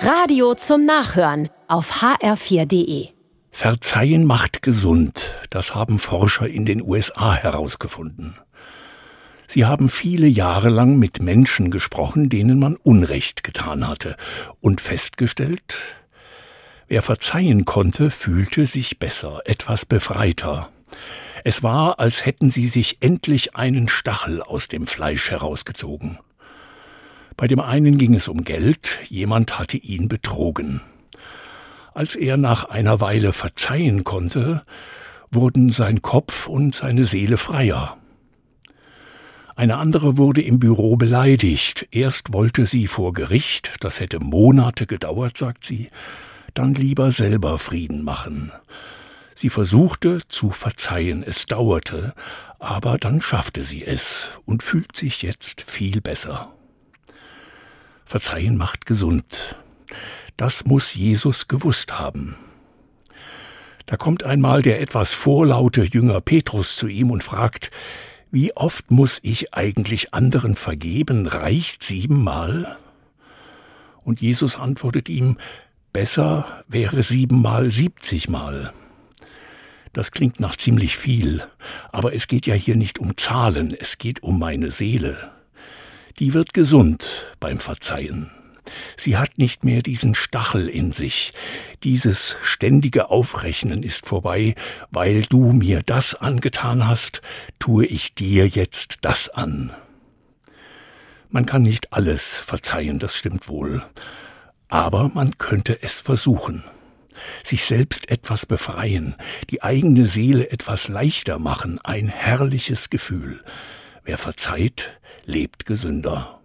Radio zum Nachhören auf hr4.de. Verzeihen macht gesund, das haben Forscher in den USA herausgefunden. Sie haben viele Jahre lang mit Menschen gesprochen, denen man Unrecht getan hatte, und festgestellt, wer verzeihen konnte, fühlte sich besser, etwas befreiter. Es war, als hätten sie sich endlich einen Stachel aus dem Fleisch herausgezogen. Bei dem einen ging es um Geld, jemand hatte ihn betrogen. Als er nach einer Weile verzeihen konnte, wurden sein Kopf und seine Seele freier. Eine andere wurde im Büro beleidigt. Erst wollte sie vor Gericht, das hätte Monate gedauert, sagt sie, dann lieber selber Frieden machen. Sie versuchte zu verzeihen, es dauerte, aber dann schaffte sie es und fühlt sich jetzt viel besser. Verzeihen macht gesund. Das muss Jesus gewusst haben. Da kommt einmal der etwas vorlaute Jünger Petrus zu ihm und fragt, wie oft muss ich eigentlich anderen vergeben? Reicht siebenmal? Und Jesus antwortet ihm, besser wäre siebenmal siebzigmal. Das klingt nach ziemlich viel, aber es geht ja hier nicht um Zahlen, es geht um meine Seele. Die wird gesund beim Verzeihen. Sie hat nicht mehr diesen Stachel in sich. Dieses ständige Aufrechnen ist vorbei, weil du mir das angetan hast, tue ich dir jetzt das an. Man kann nicht alles verzeihen, das stimmt wohl. Aber man könnte es versuchen. Sich selbst etwas befreien, die eigene Seele etwas leichter machen, ein herrliches Gefühl. Wer verzeiht, lebt gesünder.